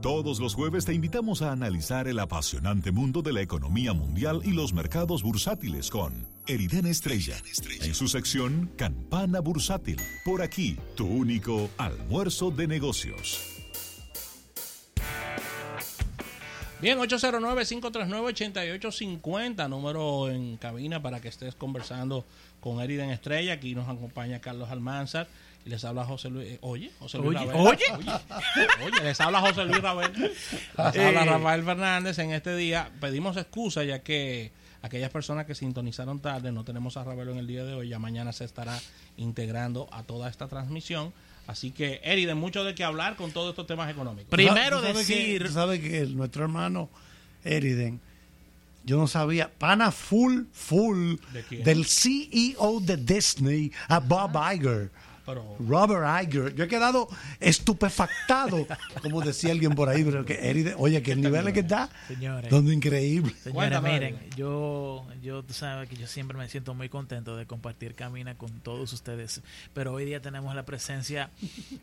Todos los jueves te invitamos a analizar el apasionante mundo de la economía mundial y los mercados bursátiles con Eriden Estrella, en su sección Campana Bursátil. Por aquí, tu único almuerzo de negocios. Bien, 809-539-8850, número en cabina para que estés conversando con Eriden Estrella. Aquí nos acompaña Carlos Almanzar les habla José Luis. eh, oye, José Luis Oye, Rabel. oye. Oye, les habla José Luis Rabel. Les habla Rafael Fernández en este día. Pedimos excusa ya que aquellas personas que sintonizaron tarde, no tenemos a Ravelo en el día de hoy, ya mañana se estará integrando a toda esta transmisión. Así que, Eriden, mucho de qué hablar con todos estos temas económicos. Primero ¿Tú sabes decir- Que, tú sabes que el- nuestro hermano Eriden, yo no sabía, pana full, full ¿De del CEO de Disney, a Bob Iger. Pero, Robert Iger. Yo he quedado estupefactado, como decía alguien por ahí, pero que oye, que el nivel es que está, Señores. donde increíble. Señores, miren, yo, yo, tú sabes que yo siempre me siento muy contento de compartir Camina con todos ustedes, pero hoy día tenemos la presencia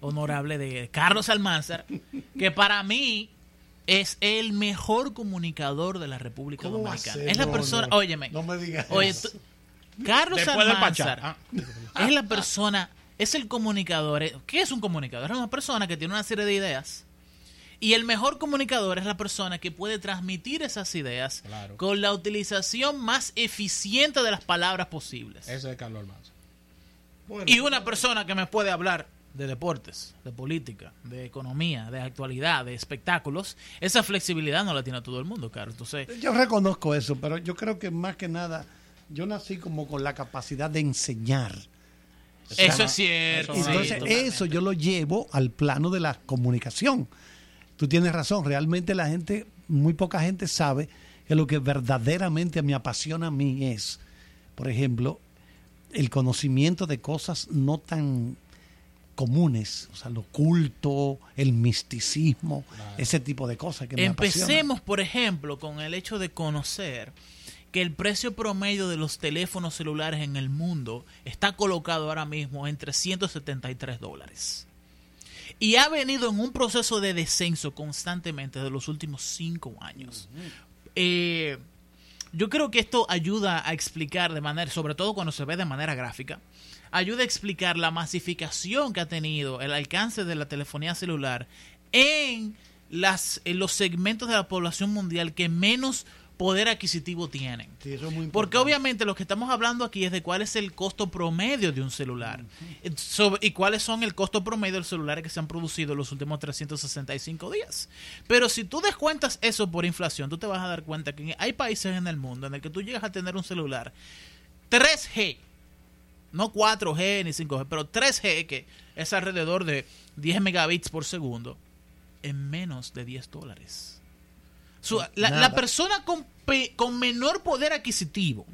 honorable de Carlos Almanzar, que para mí es el mejor comunicador de la República ¿Cómo va a Dominicana. ser? Es la persona, no, óyeme, no me digas oye, Carlos después Almanzar. Ah. es la persona, es el comunicador. eh, ¿Qué es un comunicador? Es una persona que tiene una serie de ideas. Y el mejor comunicador es la persona que puede transmitir esas ideas Claro. con la utilización más eficiente de las palabras posibles. ese es Carlos Almanza. Y una persona que me puede hablar de deportes, de política, de economía, de actualidad, de espectáculos, esa flexibilidad no la tiene todo el mundo, Carlos. Entonces, Yo reconozco eso, pero yo creo que más que nada, yo nací como con la capacidad de enseñar. Eso es cierto. sí, Entonces, eso yo lo llevo al plano de la comunicación. Tú tienes razón, realmente la gente, muy poca gente sabe que lo que verdaderamente me apasiona a mí es, por ejemplo, el conocimiento de cosas no tan comunes, o sea, lo oculto, el misticismo, ese tipo de cosas que me apasionan. Empecemos, por ejemplo, con el hecho de conocer que el precio promedio de los teléfonos celulares en el mundo está colocado ahora mismo en 373 dólares. Y ha venido en un proceso de descenso constantemente de los últimos cinco años. Eh, yo creo que esto ayuda a explicar de manera, sobre todo cuando se ve de manera gráfica, ayuda a explicar la masificación que ha tenido el alcance de la telefonía celular en, las, en los segmentos de la población mundial que menos poder adquisitivo tienen. Sí, eso es muy Porque obviamente lo que estamos hablando aquí es de cuál es el costo promedio de un celular Eh, sobre- y cuáles son el costo promedio de los celulares que se han producido en los últimos 365 días. Pero si tú descuentas eso por inflación, tú te vas a dar cuenta que hay países en el mundo en el que tú llegas a tener un celular 3G, no 4G ni 5G, pero 3G que es alrededor de 10 megabits por segundo en menos de 10 dólares. Su- la, la persona con, pe- con menor poder adquisitivo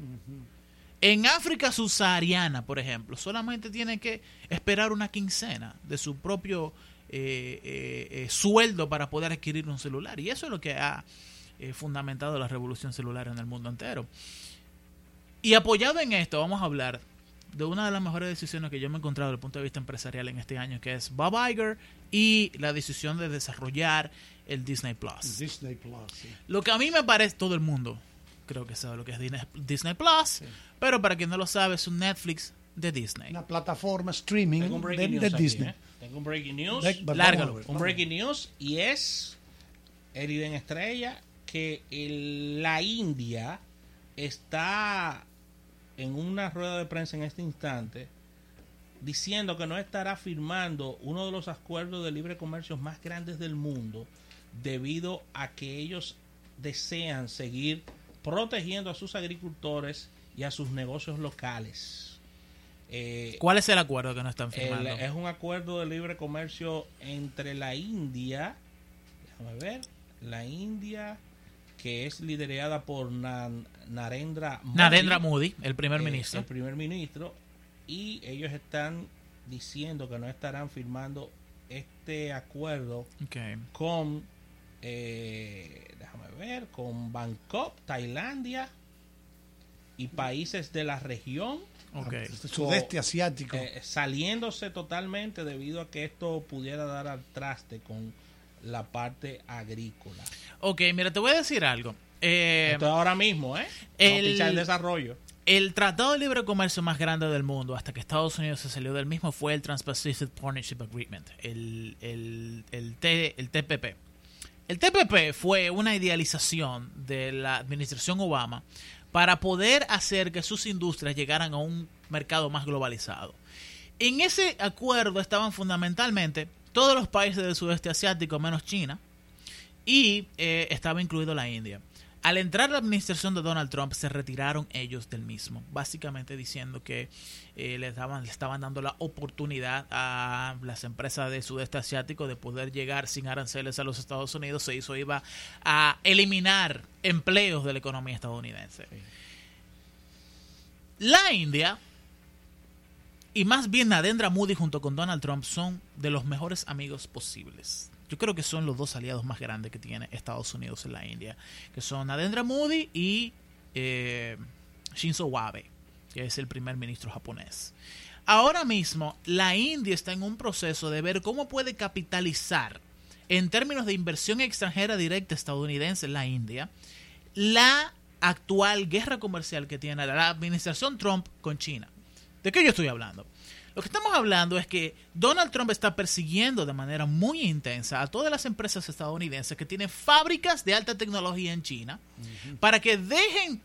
en África subsahariana, por ejemplo, solamente tiene que esperar una quincena de su propio eh, eh, eh, sueldo para poder adquirir un celular. Y eso es lo que ha fundamentado la revolución celular en el mundo entero. Y apoyado en esto, vamos a hablar de una de las mejores decisiones que yo me he encontrado desde el punto de vista empresarial en este año, que es Bob Iger y la decisión de desarrollar el Disney Plus. Disney Plus, sí. Lo que a mí me parece, todo el mundo creo que sabe lo que es Disney, Disney Plus, pero para quien no lo sabe, es un Netflix de Disney. Una plataforma streaming Tengo un de, breaking de aquí, Disney. ¿eh? Tengo un breaking news. De- Lárgalo. ver, Un breaking news y es Eriden Estrella que el- la India está en una rueda de prensa en este instante diciendo que no estará firmando uno de los acuerdos de libre comercio más grandes del mundo debido a que ellos desean seguir protegiendo a sus agricultores y a sus negocios locales. Eh, ¿Cuál es el acuerdo que no están el- firmando? es un acuerdo de libre comercio entre la India, déjame ver, la India que es liderada por Nan- Narendra Modi, Narendra Modi, el primer eh, ministro. el primer ministro, y ellos están diciendo que no estarán firmando este acuerdo con, eh, déjame ver, con Bangkok, Tailandia y países de la región ok. Sudeste asiático. eh, saliéndose totalmente debido a que esto pudiera dar al traste con la parte agrícola. Ok, mira, te voy a decir algo. Eh, Esto es ahora mismo, ¿eh? el- del desarrollo. el tratado de libre comercio más grande del mundo, hasta que Estados Unidos se salió del mismo, fue el Trans-Pacific Partnership Agreement, el, el, el, T- el TPP. El TPP fue una idealización de la administración Obama para poder hacer que sus industrias llegaran a un mercado más globalizado. En ese acuerdo estaban fundamentalmente todos los países del sudeste asiático menos China y eh, estaba incluido la India. Al entrar la administración de Donald Trump se retiraron ellos del mismo, básicamente diciendo que eh, les daban, le estaban dando la oportunidad a las empresas del sudeste asiático de poder llegar sin aranceles a los Estados Unidos. Se hizo iba a eliminar empleos de la economía estadounidense. La India y más bien Narendra Moody junto con Donald Trump son de los mejores amigos posibles. Yo creo que son los dos aliados más grandes que tiene Estados Unidos en la India, que son Narendra Moody y eh, Shinzo Abe, que es el primer ministro japonés. Ahora mismo la India está en un proceso de ver cómo puede capitalizar en términos de inversión extranjera directa estadounidense en la India la actual guerra comercial que tiene la administración Trump con China. ¿De qué yo estoy hablando? Lo que estamos hablando es que Donald Trump está persiguiendo de manera muy intensa a todas las empresas estadounidenses que tienen fábricas de alta tecnología en China para que dejen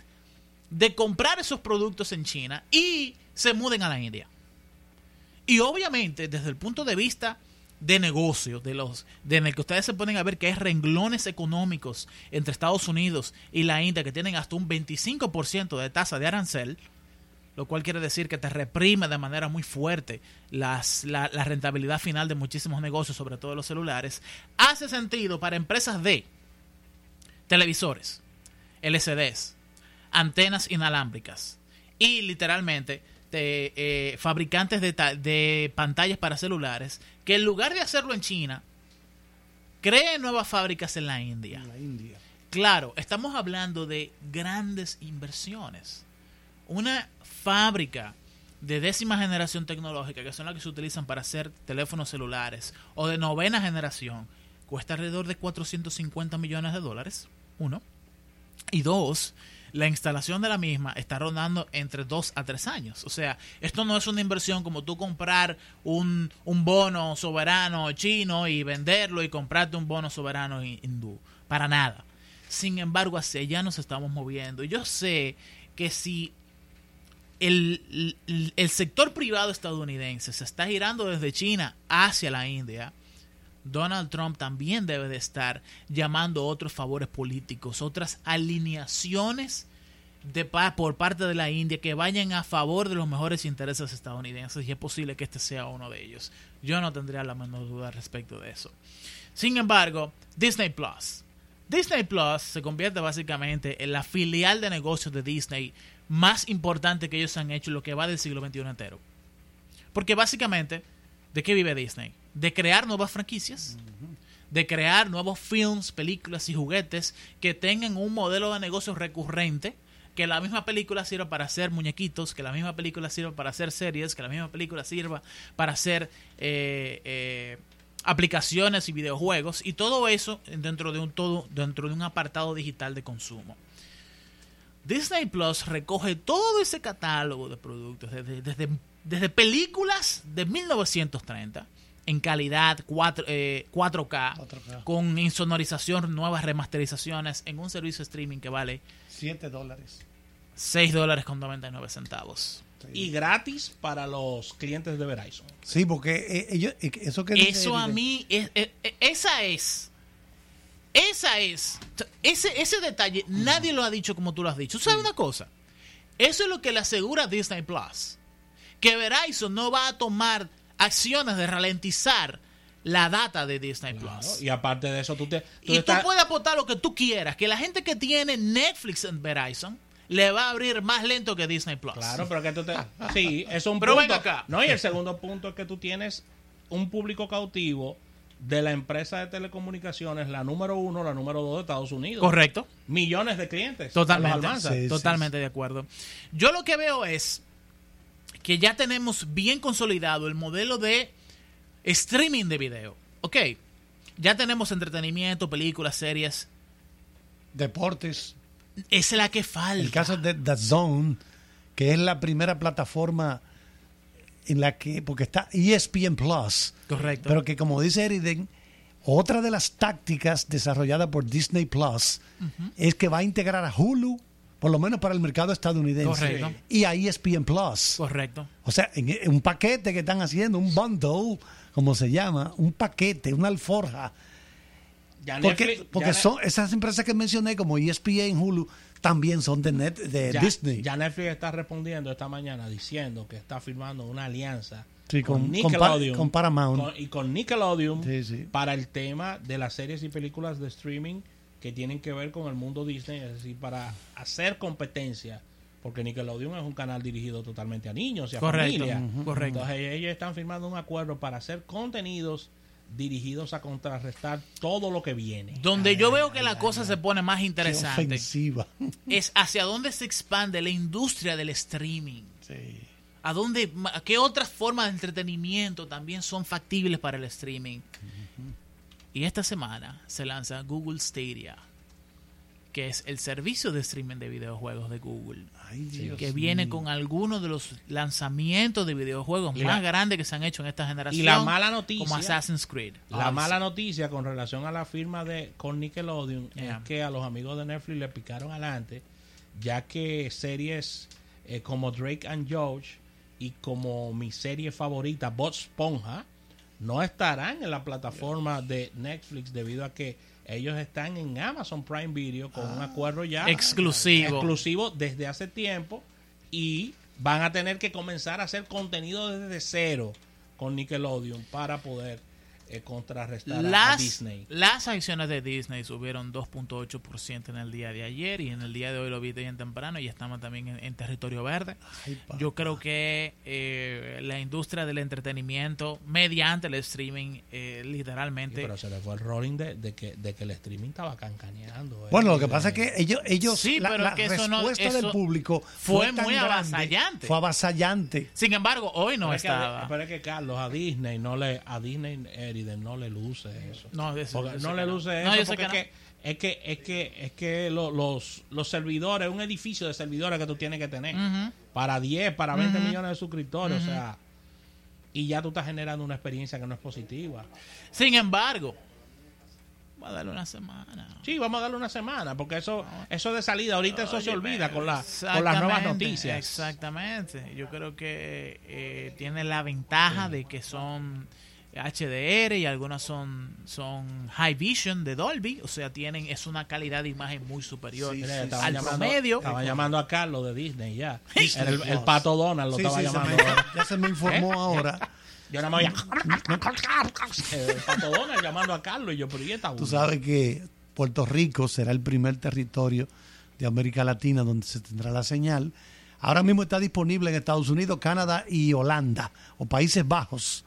de comprar esos productos en China y se muden a la India. Y obviamente, desde el punto de vista de negocio, de los, de en el que ustedes se ponen a ver que hay renglones económicos entre Estados Unidos y la India que tienen hasta un 25% de tasa de arancel, lo cual quiere decir que te reprime de manera muy fuerte las, la, la rentabilidad final de muchísimos negocios, sobre todo los celulares, hace sentido para empresas de televisores, LCDs, antenas inalámbricas y literalmente de, eh, fabricantes de, de pantallas para celulares que en lugar de hacerlo en China, creen nuevas fábricas en la India. En la India. Claro, estamos hablando de grandes inversiones. Una fábrica de décima generación tecnológica, que son las que se utilizan para hacer teléfonos celulares, o de novena generación, cuesta alrededor de 450 millones de dólares. Uno. Y dos, la instalación de la misma está rondando entre dos a tres años. O sea, esto no es una inversión como tú comprar un, un bono soberano chino y venderlo y comprarte un bono soberano hi- hindú. Para nada. Sin embargo, hacia allá nos estamos moviendo. Y yo sé que si el, el- sector privado estadounidense se está girando desde China hacia la India, Donald Trump también debe de estar llamando otros favores políticos, otras alineaciones de por parte de la India que vayan a favor de los mejores intereses estadounidenses y es posible que este sea uno de ellos. Yo no tendría la menor duda respecto de eso. Sin embargo, Disney Plus. Disney Plus se convierte básicamente en la filial de negocios de Disney más importante que ellos han hecho en lo que va del siglo XXI entero. Porque básicamente, ¿de qué vive Disney? De crear nuevas franquicias, de crear nuevos films, películas y juguetes que tengan un modelo de negocio recurrente, que la misma película sirva para hacer muñequitos, que la misma película sirva para hacer series, que la misma película sirva para hacer eh, eh, aplicaciones y videojuegos y todo eso dentro de un todo dentro de un apartado digital de consumo. Disney Plus recoge todo ese catálogo de productos, desde, desde, desde películas de 1930 en calidad 4, eh, 4K, 4K. con insonorización, nuevas remasterizaciones en un servicio de streaming que vale 7 dólares. 6 dólares con 99 centavos. Y gratis para los clientes de Verizon. Sí, porque eh, ellos, eh, eso que dice Eso a mí, es- es- esa es, esa es, ese, ese detalle nadie lo ha dicho como tú lo has dicho. ¿Sabes una cosa? Eso es lo que le asegura Disney Plus. Que Verizon no va a tomar acciones de ralentizar la data de Disney Claro, Plus. Y aparte de eso, tú te. tú Y tú estás- puedes aportar lo que tú quieras. Que la gente que tiene Netflix en Verizon le va a abrir más lento que Disney Plus. Claro, pero que tú te. Sí, eso es un Pero punto. ven acá. No, y el segundo punto es que tú tienes un público cautivo de la empresa de telecomunicaciones, la número uno, la número dos de Estados Unidos. Correcto. Millones de clientes. Totalmente. Sí, sí, totalmente de acuerdo. Yo lo que veo es que ya tenemos bien consolidado el modelo de streaming de video. Ok, Ya tenemos entretenimiento, películas, series. Deportes. Es la que falta. El caso de The Zone, que es la primera plataforma en la que, porque está ESPN Plus, Correcto. pero que como dice Eriden, otra de las tácticas desarrolladas por Disney Plus es que va a integrar a Hulu, por lo menos para el mercado estadounidense, Correcto. y a ESPN Plus. Correcto. O sea, en, en un paquete que están haciendo, un bundle, como se llama, un paquete, una alforja. Ya Porque, Netflix- porque ya son esas empresas que mencioné, como ESPN, Hulu, también son de, net, de ya, Disney. ya Netflix está respondiendo esta mañana diciendo que está firmando una alianza Sí, con- con Nickelodeon Pa- con Paramount. con- y con Nickelodeon Sí, sí. para el tema de las series y películas de streaming que tienen que ver con el mundo Disney, es decir, para hacer competencia, porque Nickelodeon es un canal dirigido totalmente a niños y a Correcto, familia. correcto. Entonces ellos están firmando un acuerdo para hacer contenidos dirigidos a contrarrestar todo lo que viene. Donde yo veo que la cosa se pone más interesante ofensiva. es hacia dónde se expande la industria del streaming. Sí. ¿A dónde, a qué otras formas de entretenimiento también son factibles para el streaming? Y esta semana se lanza Google Stadia, que es el servicio de streaming de videojuegos de Google, Ay, que viene mío. con algunos de los lanzamientos de videojuegos más grandes que se han hecho en esta generación. Y la mala noticia, como Assassin's Creed. la mala noticia con relación a la firma de con Nickelodeon Yeah. es que a los amigos de Netflix le picaron adelante, ya que series eh, como Drake and George y como mi serie favorita Bob Esponja no estarán en la plataforma de Netflix debido a que ellos están en Amazon Prime Video con un acuerdo ya. Exclusivo. exclusivo desde hace tiempo. Y van a tener que comenzar a hacer contenido desde cero con Nickelodeon para poder eh, contrarrestar a- a, Las, Disney. las acciones de Disney subieron 2.8% en el día de ayer y en el día de hoy lo vi bien temprano y estamos también en, en territorio verde. Ay. Yo creo que eh, la industria del entretenimiento mediante el streaming eh, Sí, literalmente... pero se le fue el rolling de, de que, de que el streaming estaba cancaneando. eh. Bueno, lo que pasa es que ellos, ellos Sí, la, pero la es que eso no- respuesta eso del público fue tan muy grande, avasallante. Fue avasallante. Sin embargo, hoy no Pero es que- estaba. pero es que Carlos a Disney no le a Disney No le luce eso. No, de eso- no le no. luce No, eso yo sé porque que es, que, es que es que es que lo- los los servidores, un edificio de servidores que tú tienes que tener para 10, para 20 Ujú. millones de suscriptores, o sea, y ya tú estás generando una experiencia que no es positiva. Sin embargo, va a darle una semana. Sí, vamos a darle una semana, porque eso eso de salida ahorita eso se olvida con, la, con las nuevas noticias. Exactamente. Yo creo que eh, tiene la ventaja de que son HDR y algunas son son High Vision de Dolby, o sea, tienen es una calidad de imagen muy superior Sí, sí, al llamando- promedio. Estaban llamando a Carlos de Disney ya. Disney el, pato Donald lo Sí, estaba sí, se llamando. me- ya se me informó ¿Eh? ahora. Yo nada más oía, eh, el pato Donald llamando a Carlos y yo, pero ¿y esta Tú sabes que Puerto Rico será el primer territorio de América Latina donde se tendrá la señal. Ahora mismo está disponible en Estados Unidos, Canadá y Holanda, o Países Bajos.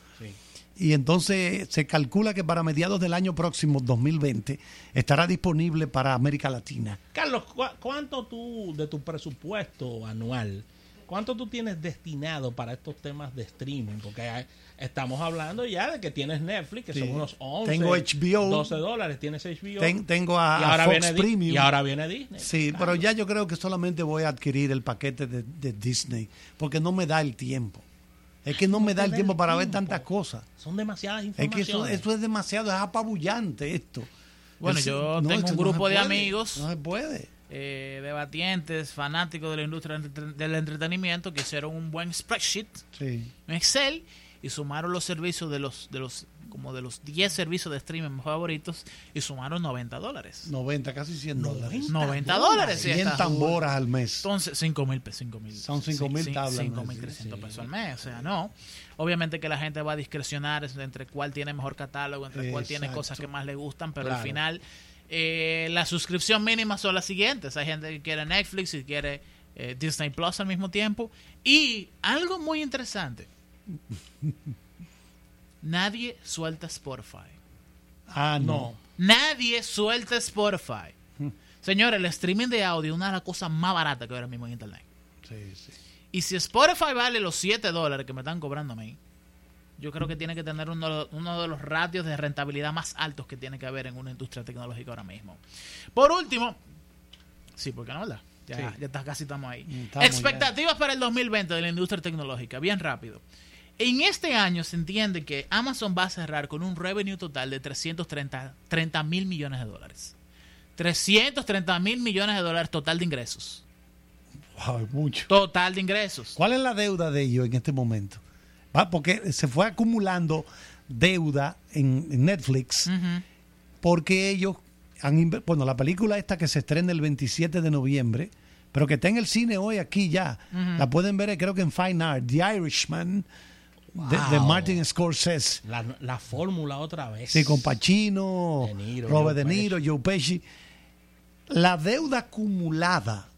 Y entonces se calcula que para mediados del año próximo, 2020, estará disponible para América Latina. Carlos, ¿cu- ¿cuánto tú de tu presupuesto anual, cuánto tú tienes destinado para estos temas de streaming? Porque hay- estamos hablando ya de que tienes Netflix, que Sí. son unos 11, Tengo HBO. 12 dólares, tienes HBO. Ten- tengo a, y, a ahora Fox viene Premium. y ahora viene Disney. Sí, pero ya yo creo que solamente voy a adquirir el paquete de, de Disney, porque no me da el tiempo. Es que no me da el tiempo para ver tantas cosas. Son demasiadas Es que informaciones. eso, eso es demasiado, es apabullante esto. Bueno, Es- yo no, tengo un grupo de puede, amigos No se puede. eh, debatientes, fanáticos de la industria del entre- del entretenimiento que hicieron un buen spreadsheet Sí. en Excel y sumaron los servicios de los de los como de los 10 servicios de streaming favoritos y sumaron 90 dólares. 90, casi 100 dólares. 90 dólares. sí, 100 está. tamboras al mes. Entonces, 5 mil pesos. Son 5.000 tablas, ¿no? 5.300 Sí. pesos al mes. O sea, no. Obviamente que la gente va a discrecionar entre cuál tiene mejor catálogo, entre cuál tiene cosas que más le gustan, pero al final eh, la suscripción mínima son las siguientes. Hay gente que quiere Netflix y quiere eh, Disney Plus al mismo tiempo. Y algo muy interesante. Nadie suelta Spotify. Ah, no. No. Nadie suelta Spotify. Señores, el streaming de audio es una de las cosas más baratas que ahora mismo en Internet. Sí, sí. Y si Spotify vale los 7 dólares que me están cobrando a mí, yo creo que tiene que tener uno, uno de los ratios de rentabilidad más altos que tiene que haber en una industria tecnológica ahora mismo. Por último, sí, porque no, ¿verdad? Ya, Sí. ya está, casi estamos ahí. Estamos Expectativas para el 2020 de la industria tecnológica, bien rápido. En este año se entiende que Amazon va a cerrar con un revenue total de 330 mil millones de dólares. 330 mil millones de dólares total de ingresos. Wow, mucho. Total de ingresos. ¿Cuál es la deuda de ellos en este momento? Va, Porque se fue acumulando deuda en, en Netflix porque ellos han bueno la película esta que se estrena el 27 de noviembre pero que está en el cine hoy aquí ya la pueden ver creo que en Fine Art The Irishman de. Martin Scorsese La, la fórmula otra vez. sí con Pacino De Niro, Robert Joe De Niro Joe Pesci la deuda acumulada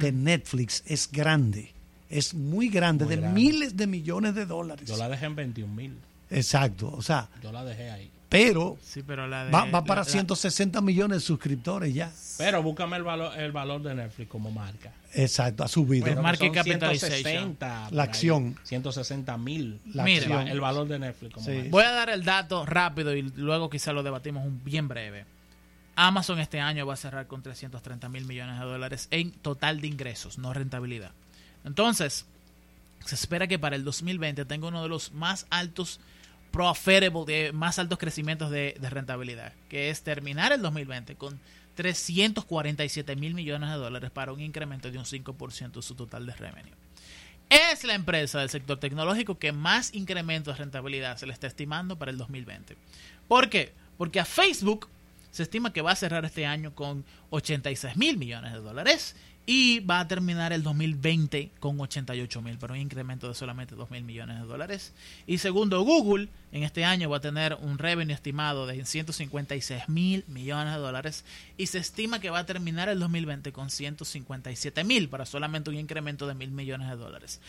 de Netflix es grande es muy grande Muy de grande. miles de millones de dólares Yo la dejé en 21 mil. exacto o sea Yo la dejé ahí. Pero Sí, pero la de, va, va para la- la- 160 millones de suscriptores ya Pero búscame el valor, el valor de Netflix como marca. exacto ha subido Pues. 160 por La ahí. acción. 160 mil. La Mira, acción. El valor de Netflix como Sí. marca. Voy a dar el dato rápido y luego quizá lo debatimos un bien breve. Amazon este año va a cerrar con 330 mil millones de dólares en total de ingresos, no rentabilidad. Entonces, se espera que para el 2020 tenga uno de los más altos profitable, de más altos crecimientos de, de rentabilidad, que es terminar el 2020 con 347 mil millones de dólares para un incremento de un 5% de su total de revenue. Es la empresa del sector tecnológico que más incremento de rentabilidad se le está estimando para el 2020. ¿Por qué? Porque a Facebook se estima que va a cerrar este año con 86 mil millones de dólares y va a terminar el 2020 con 88 mil, pero un incremento de solamente 2 mil millones de dólares. Y segundo, Google en este año va a tener un revenue estimado de 156 mil millones de dólares y se estima que va a terminar el 2020 con 157 mil para solamente un incremento de mil millones de dólares.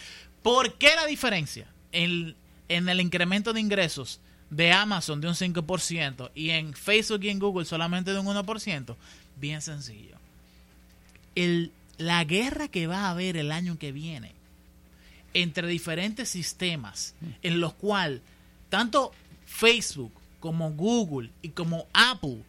¿Por qué la diferencia en, en el incremento de ingresos de Amazon de un 5% y en Facebook y en Google solamente de un 1%? Bien sencillo. El, la guerra que va a haber el año que viene entre diferentes sistemas en los cuales tanto Facebook como Google y como Apple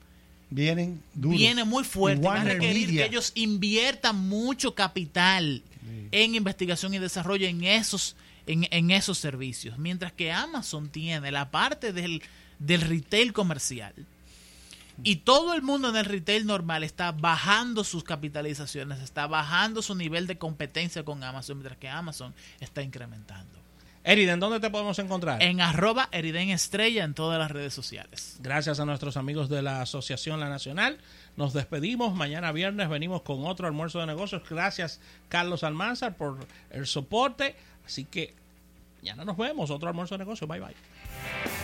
vienen duros. viene muy fuerte. Y Va a requerir Media. que ellos inviertan mucho capital en investigación y desarrollo en esos, en, en esos servicios. Mientras que Amazon tiene la parte del, del retail comercial. Y todo el mundo en el retail normal está bajando sus capitalizaciones, está bajando su nivel de competencia con Amazon, mientras que Amazon está incrementando. Eriden, ¿dónde te podemos encontrar? En arroba Eriden Estrella en todas las redes sociales. Gracias a nuestros amigos de la Asociación La Nacional. Nos despedimos. Mañana viernes venimos con otro almuerzo de negocios. Gracias, Carlos Almanzar, por el soporte. Así que mañana nos vemos. Otro almuerzo de negocios. Bye bye.